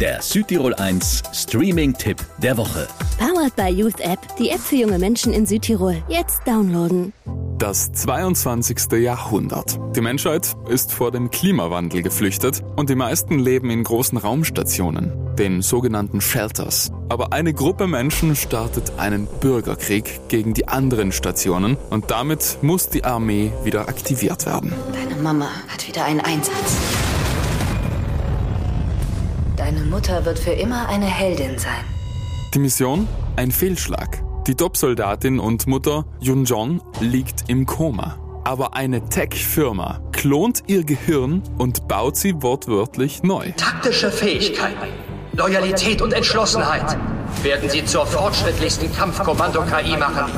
Der Südtirol 1 Streaming-Tipp der Woche. Powered by Youth App, die App für junge Menschen in Südtirol. Jetzt downloaden. Das 22. Jahrhundert. Die Menschheit ist vor dem Klimawandel geflüchtet und die meisten leben in großen Raumstationen, den sogenannten Shelters. Aber eine Gruppe Menschen startet einen Bürgerkrieg gegen die anderen Stationen und damit muss die Armee wieder aktiviert werden. Deine Mama hat wieder einen Einsatz. Deine Mutter wird für immer eine Heldin sein. Die Mission? Ein Fehlschlag. Die Top-Soldatin und Mutter Yun Jong liegt im Koma. Aber eine Tech-Firma klont ihr Gehirn und baut sie wortwörtlich neu. Taktische Fähigkeiten, Loyalität und Entschlossenheit werden sie zur fortschrittlichsten Kampfkommando-KI machen,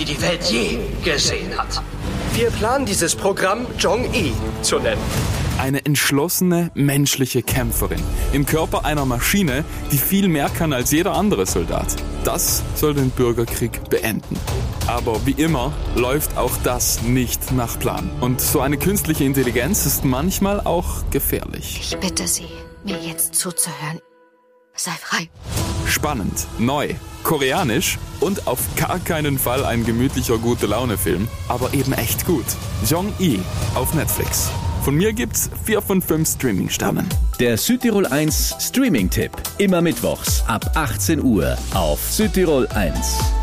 die die Welt je gesehen hat. Wir planen dieses Programm Jong-I zu nennen. Eine entschlossene menschliche Kämpferin im Körper einer Maschine, die viel mehr kann als jeder andere Soldat. Das soll den Bürgerkrieg beenden. Aber wie immer läuft auch das nicht nach Plan. Und so eine künstliche Intelligenz ist manchmal auch gefährlich. Ich bitte Sie, mir jetzt zuzuhören. Sei frei. Spannend, neu, koreanisch und auf gar keinen Fall ein gemütlicher gute Laune Film, aber eben echt gut. Jong-i auf Netflix. Von mir gibt's 4 von 5 Streaming-Sternen. Der Südtirol 1 Streaming-Tipp. Immer mittwochs ab 18 Uhr auf Südtirol 1.